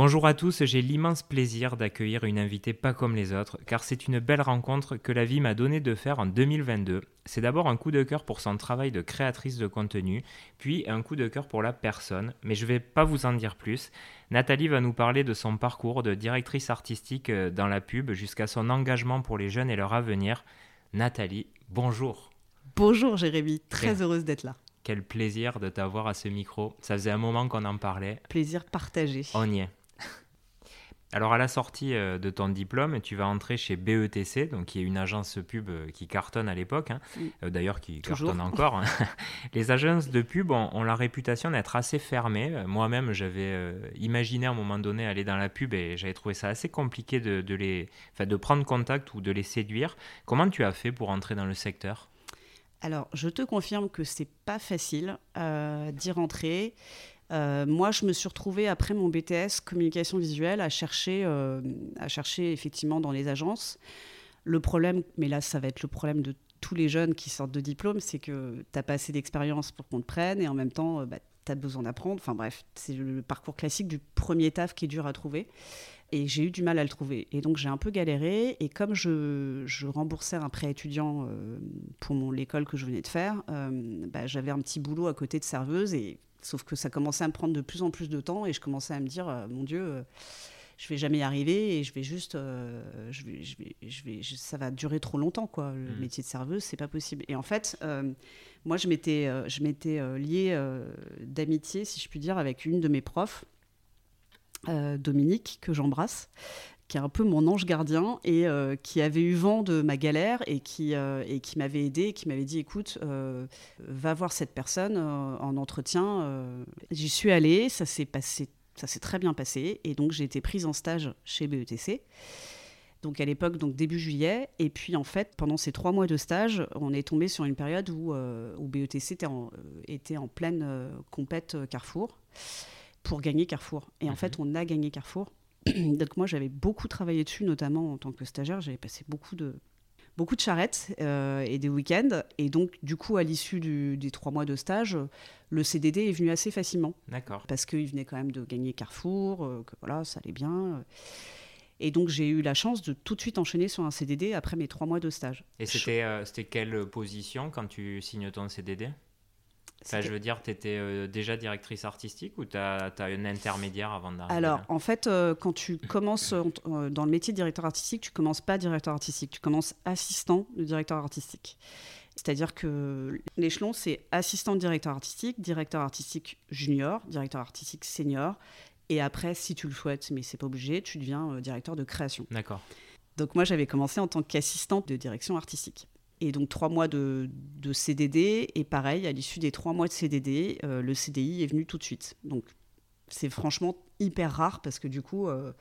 Bonjour à tous, j'ai l'immense plaisir d'accueillir une invitée pas comme les autres, car c'est une belle rencontre que la vie m'a donné de faire en 2022. C'est d'abord un coup de cœur pour son travail de créatrice de contenu, puis un coup de cœur pour la personne, mais je vais pas vous en dire plus. Nathalie va nous parler de son parcours de directrice artistique euh, dans la pub jusqu'à son engagement pour les jeunes et leur avenir. Nathalie, bonjour. Bonjour Jérémy, très heureuse d'être là. Quel plaisir de t'avoir à ce micro. Ça faisait un moment qu'on en parlait. Plaisir partagé. On y est. Alors à la sortie euh, de ton diplôme, tu vas entrer chez BETC, donc qui est une agence pub euh, qui cartonne à l'époque, hein. euh, d'ailleurs qui cartonne encore. Hein. Les agences de pub ont, la réputation d'être assez fermées. Moi-même, j'avais imaginé à un moment donné aller dans la pub et j'avais trouvé ça assez compliqué de, les, de prendre contact ou de les séduire. Comment tu as fait pour entrer dans le secteur? Alors, je te confirme que c'est pas facile d'y rentrer. Euh, moi, je me suis retrouvée après mon BTS communication visuelle à chercher, euh, à chercher effectivement dans les agences. Le problème, mais là, ça va être le problème de tous les jeunes qui sortent de diplôme, c'est que tu n'as pas assez d'expérience pour qu'on te prenne et en même temps, euh, bah, tu as besoin d'apprendre. Enfin bref, c'est le parcours classique du premier taf qui est dur à trouver. Et j'ai eu du mal à le trouver. Et donc j'ai un peu galéré. Et comme je, remboursais un prêt étudiant pour l'école que je venais de faire, bah, j'avais un petit boulot à côté de serveuse. Et Sauf que ça commençait à me prendre de plus en plus de temps et je commençais à me dire, euh, mon Dieu, euh, je vais jamais y arriver et je vais juste, euh, je vais, je vais, je vais, ça va durer trop longtemps, quoi. Le mmh. métier de serveuse, c'est pas possible. Et en fait, moi, je m'étais, je m'étais liée d'amitié, si je puis dire, avec une de mes profs, Dominique, que j'embrasse, qui est un peu mon ange gardien et euh, qui avait eu vent de ma galère et qui, euh, et qui m'avait aidé, qui m'avait dit écoute, euh, va voir cette personne en entretien. J'y suis allée, ça s'est passé, ça s'est très bien passé et donc j'ai été prise en stage chez BETC. Donc à l'époque, donc début juillet, et puis en fait, pendant ces trois mois de stage, on est tombé sur une période où, où BETC était en, était en pleine compète Carrefour pour gagner Carrefour. Et en mhm. fait, on a gagné Carrefour donc moi j'avais beaucoup travaillé dessus, notamment en tant que stagiaire, j'avais passé beaucoup de beaucoup de charrettes euh, et des week-ends. Et donc, du coup, à l'issue des trois mois de stage, le CDD est venu assez facilement. D'accord. Parce qu'il venait quand même de gagner Carrefour, euh, que voilà, ça allait bien. Et donc, j'ai eu la chance de tout de suite enchaîner sur un CDD après mes trois mois de stage. Et c'était euh, quelle position quand tu signes ton CDD je veux dire, tu étais euh, déjà directrice artistique ou tu as, as, un intermédiaire avant d'arriver Alors, en fait, euh, quand tu commences euh, dans le métier de directeur artistique, tu commences pas directeur artistique, tu commences assistant de directeur artistique. C'est-à-dire que l'échelon, c'est assistant de directeur artistique, directeur artistique junior, directeur artistique senior. Et après, si tu le souhaites, mais c'est pas obligé, tu deviens directeur de création. D'accord. Donc moi, j'avais commencé en tant qu'assistante de direction artistique. Et donc trois mois de, CDD, et pareil, à l'issue des trois mois de CDD, euh, le CDI est venu tout de suite. Donc c'est franchement hyper rare parce que du coup, euh,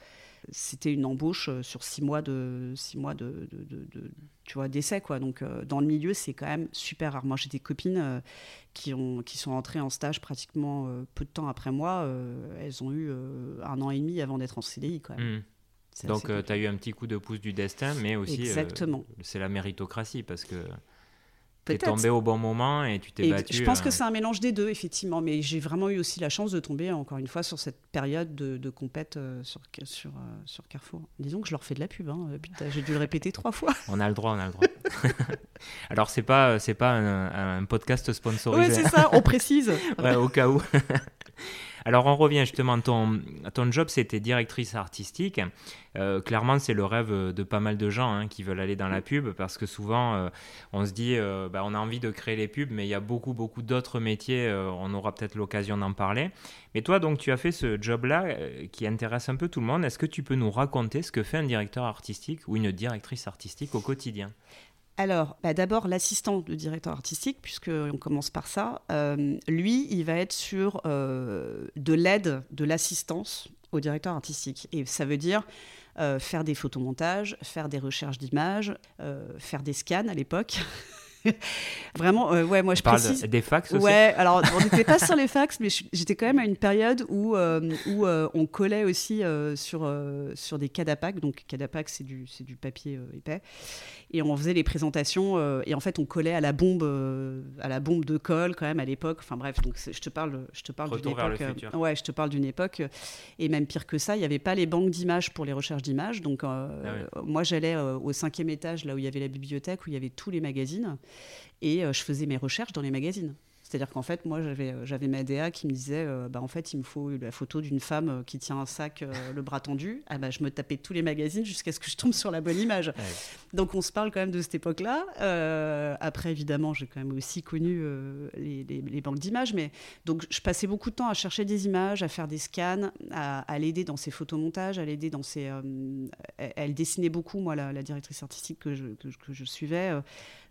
c'était une embauche euh, sur six mois de six mois de, tu vois d'essai quoi. Donc dans le milieu, c'est quand même super rare. Moi, j'ai des copines qui ont qui sont entrées en stage pratiquement peu de temps après moi. elles ont eu un an et demi avant d'être en CDI quand même. Mmh. Donc, euh, tu as eu un petit coup de pouce du destin, mais aussi, euh, Exactement. c'est la méritocratie parce que tu es tombé au bon moment et tu t'es battu. Je pense que euh, c'est un mélange des deux, effectivement, mais j'ai vraiment eu aussi la chance de tomber, encore une fois, sur cette période de, de compète sur, sur, sur Carrefour. Disons que je leur fais de la pub, hein. j'ai dû le répéter trois fois. On a le droit, on a le droit. Alors, c'est pas, c'est pas un, un, podcast sponsorisé. Oui, c'est ça, on précise. ouais, au cas où. Alors on revient justement, ton, ton job c'était directrice artistique. Euh, clairement c'est le rêve de pas mal de gens hein, qui veulent aller dans la pub parce que souvent euh, on se dit euh, bah, on a envie de créer les pubs mais il y a beaucoup beaucoup d'autres métiers, on aura peut-être l'occasion d'en parler. Mais toi donc tu as fait ce job-là qui intéresse un peu tout le monde. Est-ce que tu peux nous raconter ce que fait un directeur artistique ou une directrice artistique au quotidien? Alors, bah, d'abord, l'assistant de directeur artistique, puisqu'on commence par ça, euh, lui, il va être sur euh, de l'aide, de l'assistance au directeur artistique. Et ça veut dire euh, faire des photomontages, faire des recherches d'images, faire des scans à l'époque. Vraiment, ouais, moi je parle précise. des fax aussi. Ouais, alors on n'était pas sur les fax, mais j'étais quand même à une période où, où on collait aussi sur, sur des cadapacs. Donc, cadapac, c'est du, du papier épais. Et on faisait les présentations, et en fait, on collait à la bombe, à la bombe de colle quand même à l'époque. Enfin bref, donc je te parle, je te parle d'une époque. ouais, je te parle d'une époque. Et même pire que ça, il n'y avait pas les banques d'images pour les recherches d'images. Donc, ah moi, j'allais au cinquième étage, là où il y avait la bibliothèque, où il y avait tous les magazines, et je faisais mes recherches dans les magazines. C'est-à-dire qu'en fait, moi, j'avais, euh, ma DA qui me disait, euh, bah, en fait, il me faut la photo d'une femme euh, qui tient un sac, le bras tendu. Ah, bah, je me tapais tous les magazines jusqu'à ce que je tombe sur la bonne image. Donc, on se parle quand même de cette époque-là. après, évidemment, j'ai quand même aussi connu les, banques d'images. Mais donc, je passais beaucoup de temps à chercher des images, à faire des scans, à, l'aider dans ses photomontages, à l'aider dans ses. elle dessinait beaucoup, moi, la, directrice artistique que je, que je suivais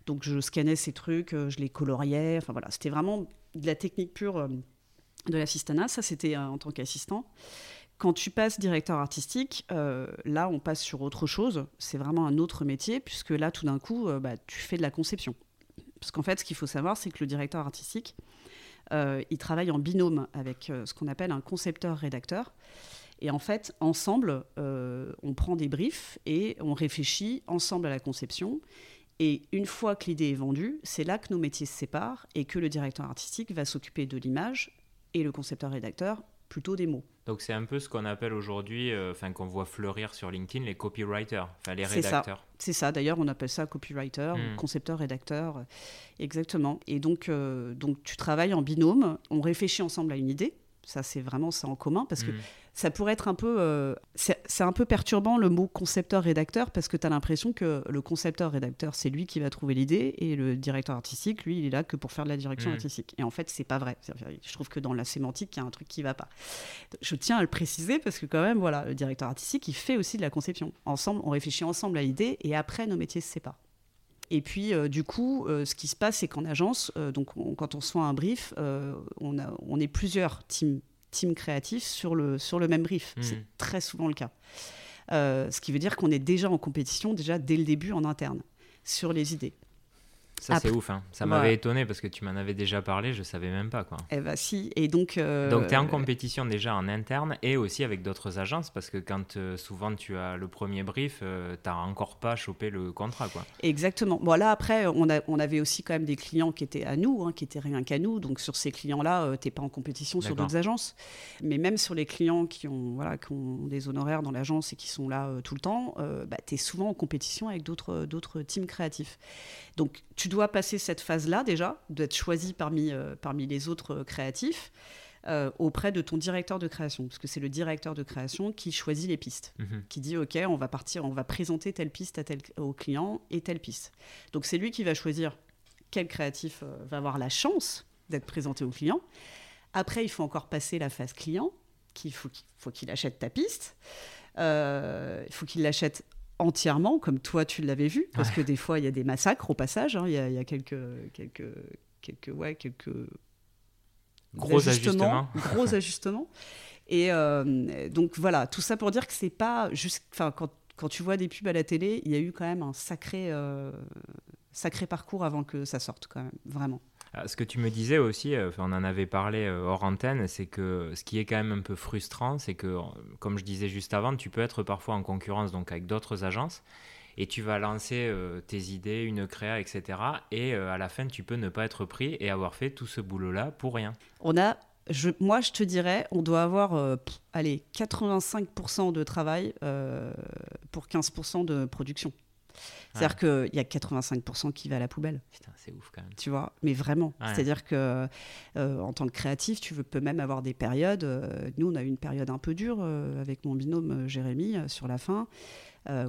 donc je scannais ces trucs, euh, je les coloriais. Enfin voilà, c'était vraiment de la technique pure euh, de l'assistanat. Ça, c'était euh, en tant qu'assistant. Quand tu passes directeur artistique, là, on passe sur autre chose. C'est vraiment un autre métier, puisque là, tout d'un coup, bah, tu fais de la conception. Parce qu'en fait, ce qu'il faut savoir, c'est que le directeur artistique, il travaille en binôme avec ce qu'on appelle un concepteur-rédacteur. Et en fait, ensemble, on prend des briefs et on réfléchit ensemble à la conception. Et une fois que l'idée est vendue, c'est là que nos métiers se séparent et que le directeur artistique va s'occuper de l'image et le concepteur-rédacteur plutôt des mots. Donc c'est un peu ce qu'on appelle aujourd'hui, euh, enfin qu'on voit fleurir sur LinkedIn, les copywriters, enfin les rédacteurs. C'est ça, d'ailleurs on appelle ça copywriter, hmm. concepteur, rédacteur, exactement. Et donc, euh, donc tu travailles en binôme, on réfléchit ensemble à une idée, ça c'est vraiment ça en commun, parce que hmm ça pourrait être un peu. Euh, c'est un peu perturbant le mot concepteur-rédacteur parce que tu as l'impression que le concepteur-rédacteur, c'est lui qui va trouver l'idée et le directeur artistique, lui, il est là que pour faire de la direction mmh. artistique. Et en fait, c'est pas vrai. Je trouve que dans la sémantique, il y a un truc qui va pas. Je tiens à le préciser parce que, quand même, voilà, le directeur artistique, il fait aussi de la conception. Ensemble, on réfléchit ensemble à l'idée et après, nos métiers se séparent. Et puis, euh, du coup, euh, ce qui se passe, c'est qu'en agence, donc quand on soit un brief, on, a, on est plusieurs teams team créatif sur le, sur le même brief. Hmm. C'est très souvent le cas. Euh, ce qui veut dire qu'on est déjà en compétition, déjà dès le début en interne, sur les idées. Ça, c'est ouf. Hein. Ça m'avait étonné parce que tu m'en avais déjà parlé, je savais même pas. Quoi. Eh bah, si. Et donc. Euh, donc, tu es en compétition déjà en interne et aussi avec d'autres agences parce que quand euh, souvent tu as le premier brief, euh, tu n'as encore pas chopé le contrat. Quoi. Exactement. Bon, là, après, on, a, on avait aussi quand même des clients qui étaient à nous, hein, qui étaient rien qu'à nous. Donc, sur ces clients-là, tu n'es pas en compétition sur d'autres agences. Mais même sur les clients qui ont, voilà, qui ont des honoraires dans l'agence et qui sont là tout le temps, bah, tu es souvent en compétition avec d'autres teams créatifs. Donc, tu dois passer cette phase-là déjà, d'être choisi parmi, euh, parmi les autres euh, créatifs. Euh, auprès de ton directeur de création, parce que c'est le directeur de création qui choisit les pistes, mhm. qui dit ok, on va partir, on va présenter telle piste à tel, au client et telle piste. Donc c'est lui qui va choisir quel créatif va avoir la chance d'être présenté au client. Après, il faut encore passer la phase client, qu'il faut qu'il achète ta piste. il faut qu'il l'achète entièrement, comme toi tu l'avais vu, parce que des fois il y a des massacres au passage, hein. il y, a, quelques, quelques, quelques, ouais, quelques gros ajustements, gros ajustements. Et euh, donc voilà, tout ça pour dire que c'est pas juste, enfin quand, quand, tu vois des pubs à la télé, il y a eu quand même un sacré, euh, sacré parcours avant que ça sorte quand même, vraiment. Ah, ce que tu me disais aussi, euh, on en avait parlé euh, hors antenne, c'est que ce qui est quand même un peu frustrant, c'est que, comme je disais juste avant, tu peux être parfois en concurrence donc avec d'autres agences et tu vas lancer euh, tes idées, une créa, etc. Et à la fin, tu peux ne pas être pris et avoir fait tout ce boulot-là pour rien. On a, moi, je te dirais, on doit avoir, allez, 85% de travail pour 15% de production. C'est-à-dire qu'il y a 85% qui va à la poubelle. Putain, c'est ouf quand même. Tu vois, mais vraiment. C'est-à-dire que euh, en tant que créatif, tu veux, peux même avoir des périodes. Euh, nous, on a eu une période un peu dure euh, avec mon binôme Jérémy sur la fin.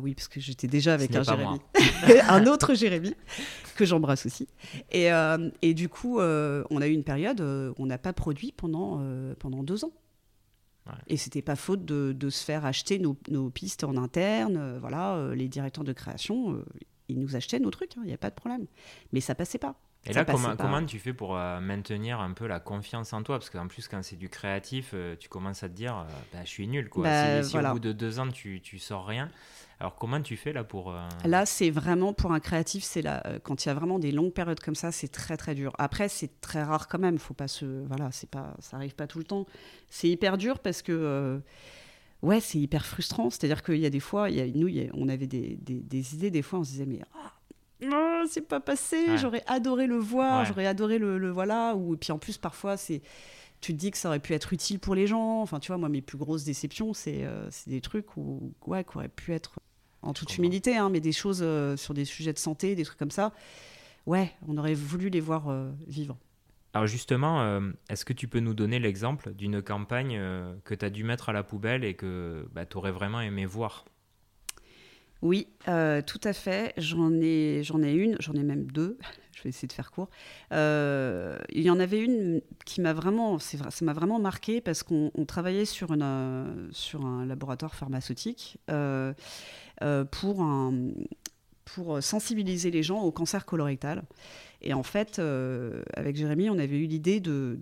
oui, parce que j'étais déjà avec un Jérémy. un autre Jérémy, que j'embrasse aussi. Et, et, du coup, on a eu une période où on n'a pas produit pendant, pendant deux ans. Et c'était pas faute de, de, se faire acheter nos, nos pistes en interne. Euh, voilà, euh, les directeurs de création, euh, ils nous achetaient nos trucs, il hein, n'y a pas de problème. Mais ça passait pas. Et là, comment, comment, tu fais pour maintenir un peu la confiance en toi? Parce qu'en plus, quand c'est du créatif, tu commences à te dire bah, je suis nul. Quoi. Bah, si, au bout de deux ans, tu, tu sors rien, Alors comment tu fais là pour... Euh, là, c'est vraiment pour un créatif, c'est là, euh, quand il y a vraiment des longues périodes comme ça, c'est très très dur. Après, c'est très rare quand même, faut pas se... Voilà, c'est pas, ça arrive pas tout le temps. C'est hyper dur parce que... Euh, ouais, c'est hyper frustrant. C'est-à-dire qu'il y a des fois, il y a, nous, on avait des, des, idées, des fois on se disait, mais... Oh, c'est pas passé, j'aurais adoré le voir, j'aurais adoré le, le, voilà. Ou, et puis en plus, parfois, c'est tu te dis que ça aurait pu être utile pour les gens. Enfin, tu vois, moi, mes plus grosses déceptions, c'est euh, des trucs où, ouais, qui auraient pu être, en toute humilité, hein, mais des choses euh, sur des sujets de santé, des trucs comme ça. Ouais, on aurait voulu les voir euh, vivre. Alors justement, est-ce que tu peux nous donner l'exemple d'une campagne que tu as dû mettre à la poubelle et que bah, tu aurais vraiment aimé voir? Oui, euh, tout à fait. J'en ai, j'en ai une, j'en ai même deux. Je vais essayer de faire court. Euh, il y en avait une qui m'a vraiment, ça m'a vraiment marqué parce qu'on travaillait sur, euh, sur un laboratoire pharmaceutique pour, pour sensibiliser les gens au cancer colorectal. Et en fait, euh, avec Jérémy, on avait eu l'idée de,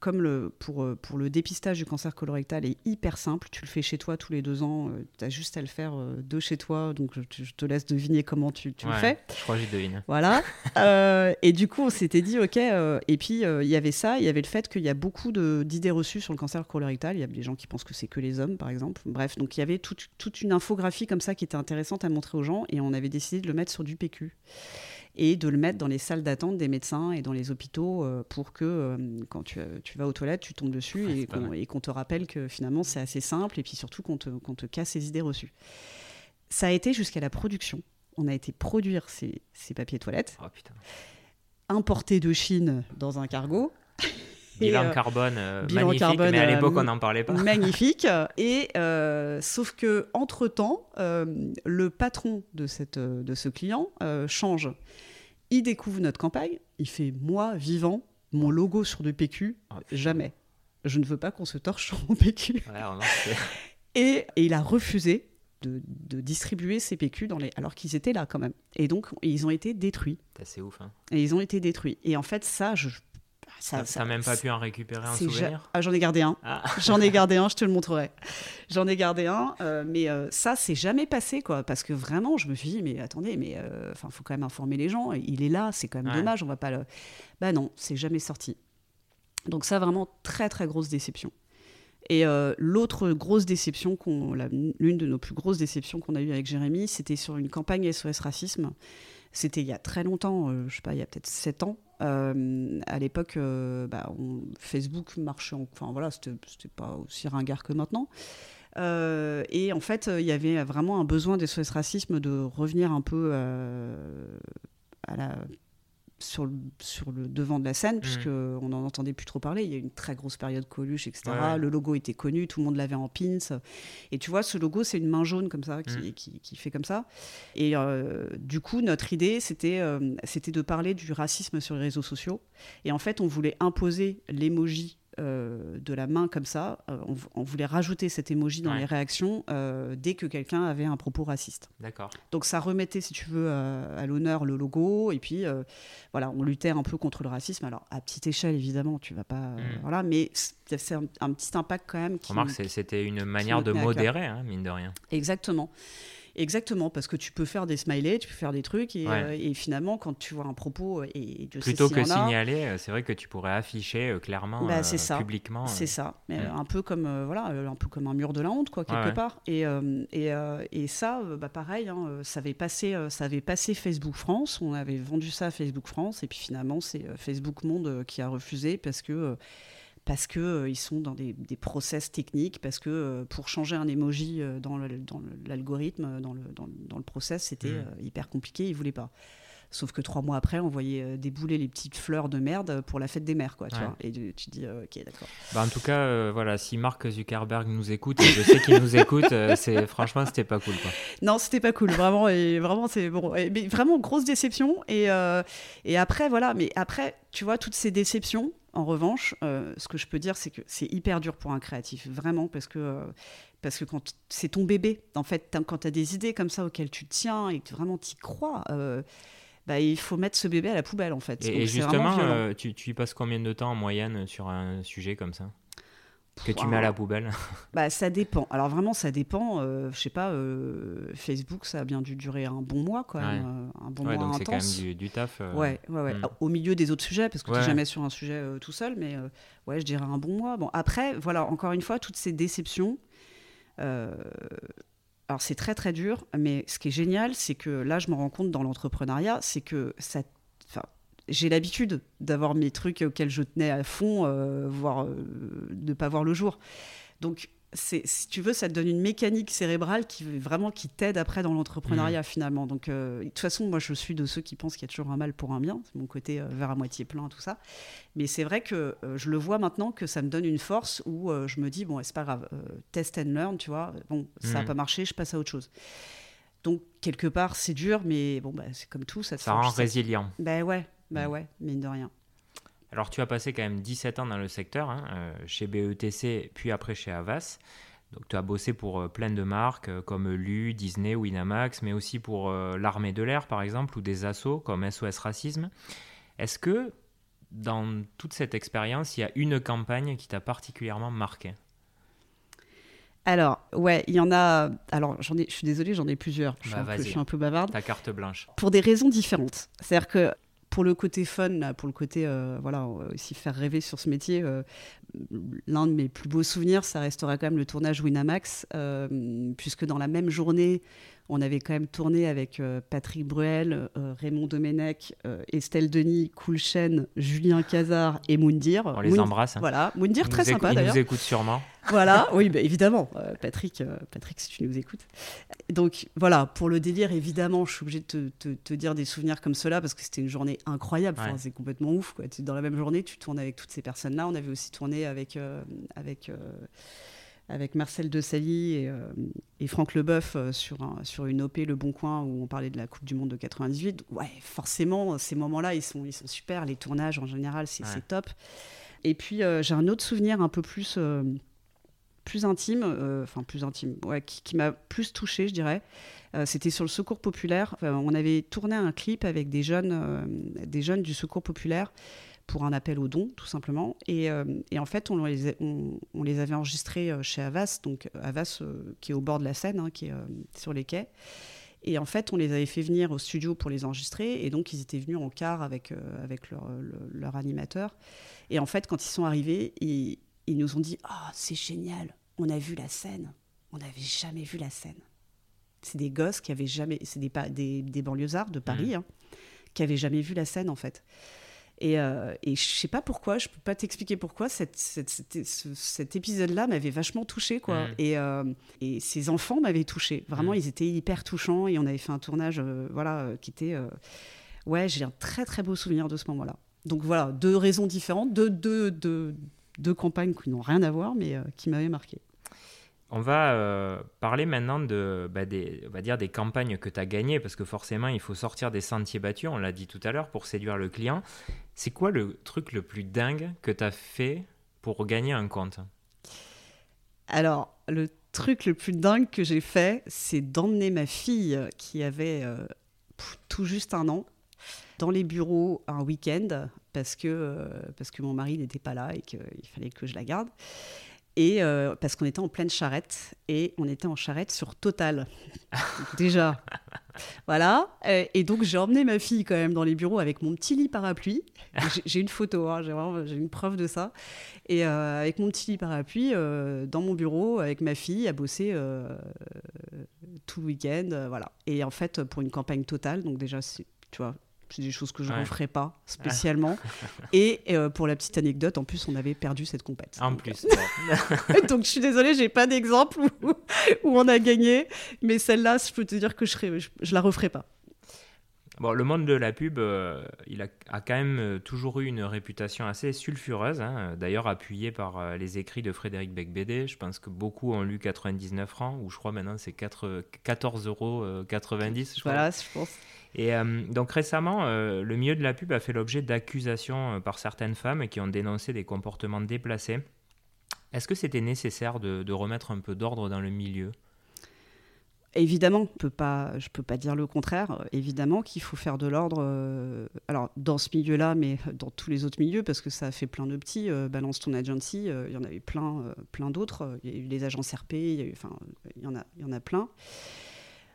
comme le, pour, euh, pour le dépistage du cancer colorectal est hyper simple, tu le fais chez toi tous les deux ans, euh, tu as juste à le faire de chez toi, donc je, te laisse deviner comment tu, tu le fais. Je crois que j'y devine. Voilà. et du coup, on s'était dit, ok, et puis il y avait ça, il y avait le fait qu'il y a beaucoup d'idées reçues sur le cancer colorectal, il y a des gens qui pensent que c'est que les hommes, par exemple. Bref, donc il y avait toute une infographie comme ça qui était intéressante à montrer aux gens, et on avait décidé de le mettre sur du PQ et de le mettre dans les salles d'attente des médecins et dans les hôpitaux euh, pour que euh, quand tu, tu, vas aux toilettes, tu tombes dessus et qu'on te rappelle que finalement c'est assez simple et puis surtout qu'on te, te, casse ces idées reçues. Ça a été jusqu'à la production. On a été produire ces, ces papiers toilettes, oh, importés de Chine dans un cargo. Bilan euh, carbone euh, magnifique, mais à l'époque on n'en parlait pas. Magnifique. Et euh, sauf que entre temps, le patron de cette de ce client change. Il découvre notre campagne. Il fait moi vivant mon logo sur du PQ. Ah, jamais. Je ne veux pas qu'on se torche sur mon PQ. et, il a refusé de, distribuer ces PQ dans les... alors qu'ils étaient là quand même. Et donc, ils ont été détruits. C'est ouf. Hein. Et ils ont été détruits. Et en fait, ça, je ça, T'as même pas pu en récupérer un souvenir? Ah, J'en ai gardé un. Ah. J'en ai gardé un, je te le montrerai. J'en ai gardé un, euh, mais euh, ça, c'est jamais passé, quoi. Parce que vraiment, je me suis dit, mais attendez, mais euh, enfin, faut quand même informer les gens. Il est là, c'est quand même dommage, on va pas le. Bah non, c'est jamais sorti. Donc ça, vraiment, très très grosse déception. Et l'autre grosse déception, l'une de nos plus grosses déceptions qu'on a eues avec Jérémy, c'était sur une campagne SOS Racisme. C'était il y a très longtemps, je sais pas, il y a peut-être 7 ans. Euh, à l'époque, euh, bah, Facebook marchait, enfin voilà, c'était pas aussi ringard que maintenant. Euh, et en fait, il y avait vraiment un besoin des SOS Racisme de revenir un peu à la sur le, sur le devant de la scène, mmh. puisqu'on n'en entendait plus trop parler. Il y a eu une très grosse période Coluche, etc. Le logo était connu, tout le monde l'avait en pins. Et tu vois, ce logo, c'est une main jaune comme ça, qui, mmh. qui, qui fait comme ça. Et euh, du coup, notre idée, c'était euh, c'était de parler du racisme sur les réseaux sociaux. Et en fait, on voulait imposer l'emoji euh, de la main comme ça, euh, on, voulait rajouter cet emoji dans les réactions euh, dès que quelqu'un avait un propos raciste. D'accord. Donc ça remettait, si tu veux, à, l'honneur le logo, et puis voilà, on luttait un peu contre le racisme. Alors à petite échelle, évidemment, tu vas pas, hmm. voilà, mais c'est un, petit impact quand même. Qui, Remarque, c'était une manière de modérer, hein, mine de rien. Exactement. Exactement, parce que tu peux faire des smileys, tu peux faire des trucs, et, euh, finalement, quand tu vois un propos, et, plutôt que signaler, euh, c'est vrai que tu pourrais afficher euh, clairement, bah, ça. publiquement. C'est ça, mais un peu comme voilà, un peu comme un mur de la honte, quoi, quelque part. Et, et, et, ça, bah, pareil, hein, ça avait passé, ça avait passé Facebook France. On avait vendu ça à Facebook France, et puis finalement, c'est Facebook Monde qui a refusé parce que parce qu'ils euh, sont dans des, process techniques, parce que euh, pour changer un emoji euh, dans l'algorithme, dans, le, dans, le process, c'était mmh. hyper compliqué, ils ne voulaient pas. Sauf que trois mois après, on voyait débouler les petites fleurs de merde pour la fête des mères, quoi. Tu vois et tu, te dis, ok, d'accord. Bah en tout cas, voilà, si Mark Zuckerberg nous écoute, et je sais qu'il nous écoute, c'est franchement, c'était pas cool, quoi. Non, c'était pas cool, vraiment, et vraiment, c'est bon, mais vraiment grosse déception. Et, et après, voilà, mais après, tu vois, toutes ces déceptions, en revanche, euh, ce que je peux dire, c'est que c'est hyper dur pour un créatif, vraiment, parce que, euh, parce que quand c'est ton bébé, en fait, quand tu as des idées comme ça auxquelles tu tiens et que vraiment tu y crois, euh, bah, il faut mettre ce bébé à la poubelle, en fait. Et, justement, tu, tu, y passes combien de temps en moyenne sur un sujet comme ça? Que tu mets à la poubelle? Bah, Ça dépend. Alors vraiment, ça dépend. Euh, je sais pas, euh, Facebook, ça a bien dû durer un bon mois, quand même. Euh, un bon ouais, mois donc intense. c'est quand même du, taf. Ouais, ouais, ouais. Hmm. Au milieu des autres sujets, parce que tu n'es jamais sur un sujet tout seul, mais ouais, je dirais un bon mois. Bon, après, voilà, encore une fois, toutes ces déceptions. Alors c'est très très dur, mais ce qui est génial, c'est que là, je me rends compte dans l'entrepreneuriat, c'est que ça j'ai l'habitude d'avoir mes trucs auxquels je tenais à fond, euh, voire euh, de ne pas voir le jour. Donc, si tu veux, ça te donne une mécanique cérébrale qui vraiment qui t'aide après dans l'entrepreneuriat mmh. finalement. Donc, euh, de toute façon, moi, je suis de ceux qui pensent qu'il y a toujours un mal pour un bien. C'est mon côté vers à moitié plein, tout ça. Mais c'est vrai que je le vois maintenant que ça me donne une force où je me dis bon, c'est pas grave, test and learn, tu vois. Bon, ça n'a mmh. pas marché, je passe à autre chose. Donc quelque part, c'est dur, mais bon, bah, c'est comme tout, ça. Ça rend résilient. Ben ouais, bah mm. ouais, mine de rien. Alors tu as passé quand même 17 ans dans le secteur, hein, euh, chez BETC, puis après chez Avas. Donc tu as bossé pour euh, plein de marques euh, comme Lu, Disney, Winamax, mais aussi pour l'armée de l'air par exemple, ou des assos comme SOS Racisme. Est-ce que dans toute cette expérience, il y a une campagne qui t'a particulièrement marqué? Alors, ouais, il y en a. Alors, j'en ai, je suis désolée, j'en ai plusieurs. Je, bah, je, suis un peu bavarde. Ta carte blanche. Pour des raisons différentes. C'est-à-dire que pour le côté fun, pour le côté, euh, voilà, aussi faire rêver sur ce métier, euh, l'un de mes plus beaux souvenirs, ça restera quand même le tournage Winamax, euh, puisque dans la même journée, on avait quand même tourné avec euh, Patrick Bruel, euh, Raymond Domenech, euh, Estelle Denis, Coulchen, Julien Cazard et Moundir. On les embrasse. Hein. Voilà, Moundir, très sympa d'ailleurs. Il nous écoute sûrement. Voilà, oui, bah, évidemment. Patrick, Patrick, si tu nous écoutes. Donc voilà, pour le délire, évidemment, je suis obligée de te, dire des souvenirs comme cela parce que c'était une journée incroyable. c'est complètement ouf. Quoi. Dans la même journée, tu tournes avec toutes ces personnes-là. On avait aussi tourné avec. avec avec Marcel Desailly et, euh, et Franck Leboeuf euh, sur, sur une OP Le Bon Coin où on parlait de la Coupe du Monde de 98. Ouais, forcément, ces moments-là, ils sont, ils sont super. Les tournages, en général, c'est top. Et puis, euh, j'ai un autre souvenir un peu plus, plus intime, enfin plus intime, ouais, qui, m'a plus touché, je dirais. C'était sur le Secours Populaire. on avait tourné un clip avec des jeunes, des jeunes du Secours Populaire pour un appel aux dons, tout simplement. Et, euh, et en fait, on les, on, les, avait enregistrés euh, chez Avas, donc euh, Avas qui est au bord de la Seine, hein, qui est sur les quais. Et en fait, on les avait fait venir au studio pour les enregistrer. Et donc, ils étaient venus en car avec, avec leur, leur, animateur. Et en fait, quand ils sont arrivés, ils, ils nous ont dit Oh, c'est génial, on a vu la scène. On n'avait jamais vu la scène. C'est des gosses qui avaient jamais. C'est des, des, des banlieusards de Paris, mmh. hein, qui avaient jamais vu la scène, en fait. Et, euh, et je sais pas pourquoi, je peux pas t'expliquer pourquoi, cette, cet épisode-là m'avait vachement touché quoi. Mm. Et, euh, et, ces enfants m'avaient touché Vraiment, mm. ils étaient hyper touchants et on avait fait un tournage euh, voilà, euh, qui était. Ouais, j'ai un très très beau souvenir de ce moment-là. Donc voilà, deux raisons différentes, deux, deux, deux, deux campagnes qui n'ont rien à voir, mais qui m'avaient marqué. On va euh, parler maintenant de, bah, des, on va dire des campagnes que tu as gagnées, parce que forcément, il faut sortir des sentiers battus, on l'a dit tout à l'heure, pour séduire le client. C'est quoi le truc le plus dingue que tu as fait pour gagner un compte? Alors, le truc le plus dingue que j'ai fait, c'est d'emmener ma fille, qui avait euh, tout juste un an, dans les bureaux un week-end, parce que, euh, parce que mon mari n'était pas là et qu'il fallait que je la garde. Et euh, parce qu'on était en pleine charrette et on était en charrette sur Total. Déjà. Voilà. Euh, et donc j'ai emmené ma fille quand même dans les bureaux avec mon petit lit parapluie. J'ai une photo, hein, j'ai une preuve de ça. Et euh, avec mon petit lit parapluie dans mon bureau avec ma fille à bosser tout le week-end. voilà. Et en fait, pour une campagne totale, donc déjà, tu vois, c'est des choses que je ne referai pas spécialement. et euh, pour la petite anecdote, en plus, on avait perdu cette compète. En plus. Euh, donc, je suis désolée, j'ai pas d'exemple où, on a gagné, mais celle-là, je peux te dire que je, ne je, la referai pas. Bon, le monde de la pub, euh, il a, quand même toujours eu une réputation assez sulfureuse, hein. d'ailleurs appuyé par les écrits de Frédéric Becbédé. Je pense que beaucoup ont lu 99 francs, ou je crois maintenant c'est 14,90 euros. voilà, je pense. Et euh, donc récemment, euh, le milieu de la pub a fait l'objet d'accusations euh, par certaines femmes qui ont dénoncé des comportements déplacés. Est-ce que c'était nécessaire de, remettre un peu d'ordre dans le milieu? Évidemment, je peux pas, peux pas dire le contraire. Évidemment qu'il faut faire de l'ordre. euh, alors dans ce milieu-là, mais dans tous les autres milieux, parce que ça a fait plein de petits. euh, Balance ton agency, euh, il y en avait plein, euh, plein d'autres. Il y a eu les agences RP, enfin, il y en a, il y en a plein.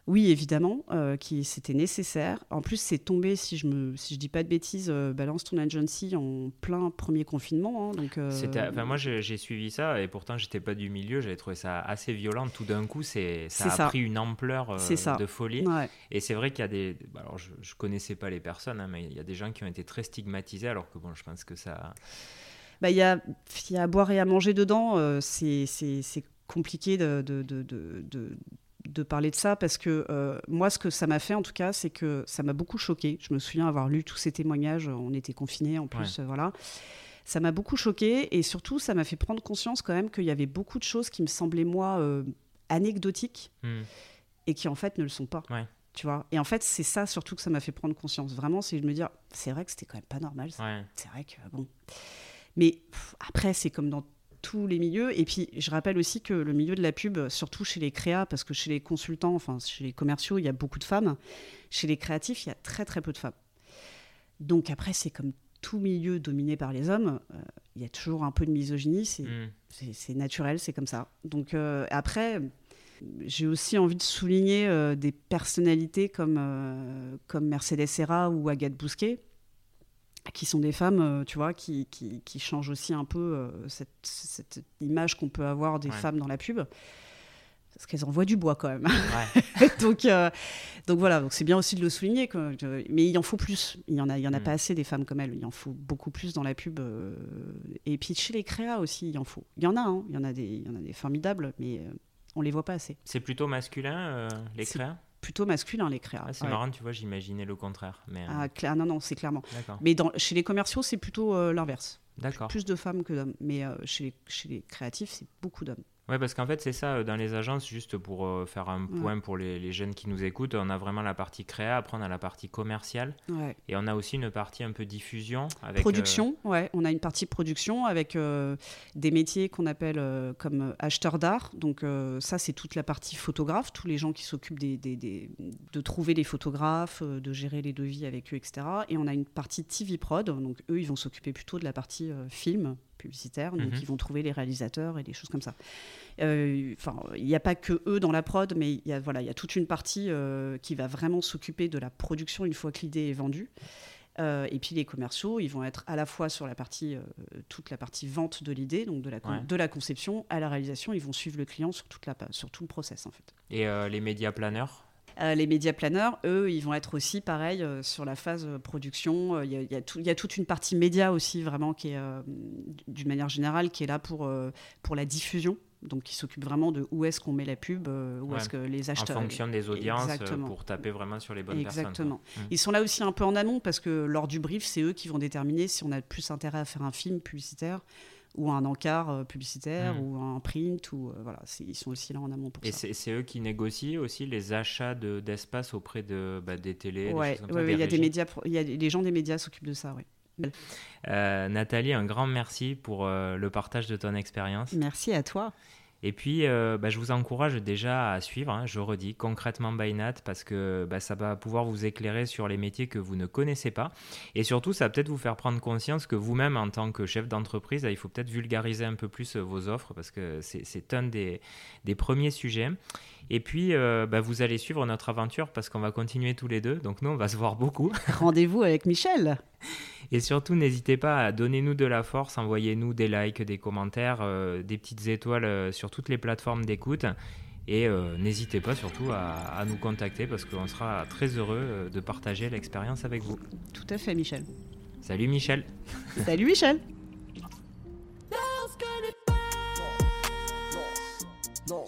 Oui, évidemment, euh, qui c'était nécessaire. En plus, c'est tombé, si je me, si je dis pas de bêtises, euh, Balance ton agency en plein premier confinement. hein, donc. euh, enfin, moi, j'ai suivi ça et pourtant, j'étais pas du milieu. J'avais trouvé ça assez violent. Tout d'un coup, c'est, ça a ça. pris une ampleur ça. de folie. ouais. Et c'est vrai qu'il y a des. bah, Alors, je, je connaissais pas les personnes, hein, mais il y a des gens qui ont été très stigmatisés, alors que bon, je pense que ça. Bah, il y, a, y a à boire et à manger dedans. c'est c'est- c'est compliqué de, de, de, de, de- parler de ça parce que euh, moi, ce que ça m'a fait en tout cas, c'est que ça m'a beaucoup choqué. Je me souviens avoir lu tous ces témoignages. On était confinés en plus, euh, voilà. Ça m'a beaucoup choqué et surtout, ça m'a fait prendre conscience quand même qu'il y avait beaucoup de choses qui me semblaient, moi, euh, anecdotiques Hmm. et qui en fait ne le sont pas. Ouais. Tu vois? Et en fait, c'est ça surtout que ça m'a fait prendre conscience. Vraiment, c'est de me dire, c'est vrai que c'était quand même pas normal. Ouais. C'est vrai que bon. Mais pff, après, c'est comme dans tous les milieux. Et puis, je rappelle aussi que le milieu de la pub, surtout chez les créas, parce que chez les consultants, enfin chez les commerciaux, il y a beaucoup de femmes. Chez les créatifs, il y a très très peu de femmes. Donc après, c'est comme tout milieu dominé par les hommes. euh, il y a toujours un peu de misogynie. C'est c'est naturel, c'est comme ça. Donc euh, après, j'ai aussi envie de souligner euh, des personnalités comme, comme Mercedes Serra ou Agathe Bousquet, qui sont des femmes, euh, tu vois, qui, qui, qui changent aussi un peu euh, cette, cette image qu'on peut avoir des Ouais. femmes dans la pub. Parce qu'elles envoient du bois quand même. Ouais. donc, euh, donc voilà, donc c'est bien aussi de le souligner. quoi. Mais il en faut plus. Il y en a, il y en a Mm. pas assez des femmes comme elles. Il en faut beaucoup plus dans la pub. euh, Et puis chez les créas aussi, il en faut. Il y en a, hein. il y en a des, il y en a des formidables, mais euh, on les voit pas assez. C'est plutôt masculin, les créas? Plutôt masculin les créas. Ah, C'est Ouais. marrant, tu vois, j'imaginais le contraire. Mais euh, Ah, non, non, c'est clairement. Mais dans, chez les commerciaux, c'est plutôt euh, l'inverse. D'accord. Plus de femmes que d'hommes. Mais euh, chez, les, chez les créatifs, c'est beaucoup d'hommes. Ouais, parce qu'en fait, c'est ça, euh, dans les agences, juste pour euh, faire un point pour les, les jeunes qui nous écoutent, on a vraiment la partie créa, après on a la partie commerciale, Ouais. et on a aussi une partie un peu diffusion. Avec, euh, production, ouais, on a une partie production avec euh, des métiers qu'on appelle comme acheteurs d'art. Donc ça, c'est toute la partie photographe, tous les gens qui s'occupent des, des- des- de trouver les photographes, de gérer les devis avec eux, etc. Et on a une partie TV prod, donc eux, ils vont s'occuper plutôt de la partie film publicitaire, donc Mhm. ils vont trouver les réalisateurs et des choses comme ça. Euh, il n'y a pas que eux dans la prod, mais il y a voilà, il y a toute une partie euh, qui va vraiment s'occuper de la production une fois que l'idée est vendue. Euh, et puis les commerciaux, ils vont être à la fois sur la partie, toute la partie vente de l'idée, donc de la, con- Ouais. de la conception à la réalisation, ils vont suivre le client sur, toute la, sur tout le process en fait. Et les médias planeurs Euh, les médias planeurs, eux, ils vont être aussi pareil euh, sur la phase euh, production. Il y, a- il y a tout- il y a toute une partie média aussi, vraiment, qui est, d'une manière générale, qui est là pour, pour la diffusion. Donc, qui s'occupe vraiment de où est-ce qu'on met la pub, où Ouais. est-ce que les en acheteurs. fonction des audiences Exactement. pour taper vraiment sur les bonnes Exactement. personnes. quoi. Mm. Ils sont là aussi un peu en amont parce que lors du brief, c'est eux qui vont déterminer si on a plus intérêt à faire un film publicitaire ou un encart euh, publicitaire Mm. ou un print ou euh, voilà, ils sont aussi là en amont pour Et ça. c'est c'est eux qui négocient aussi les achats de- d'espace auprès de, bah, des télés, Ouais, il y a des médias, il y a les gens des médias s'occupent de ça, oui. Euh, Nathalie, un grand merci pour euh, le partage de ton expérience. Merci à toi. Et puis, euh, bah, je vous encourage déjà à suivre, hein, je redis, concrètement by Nat, parce que bah, ça va pouvoir vous éclairer sur les métiers que vous ne connaissez pas. Et surtout, ça va peut-être vous faire prendre conscience que vous-même, en tant que chef d'entreprise, il faut peut-être vulgariser un peu plus euh, vos offres, parce que c'est un des, des premiers sujets. Et puis, euh, bah, vous allez suivre notre aventure, parce qu'on va continuer tous les deux. Donc, nous, on va se voir beaucoup. Rendez-vous avec Michel. Et surtout, n'hésitez pas à donner-nous de la force, envoyez-nous des likes, des commentaires, euh, des petites étoiles euh, sur toutes les plateformes d'écoute. Et euh, n'hésitez pas surtout à, à nous contacter parce qu'on sera très heureux de partager l'expérience avec vous. Tout à fait, Michel. Salut Michel Salut Michel. Non,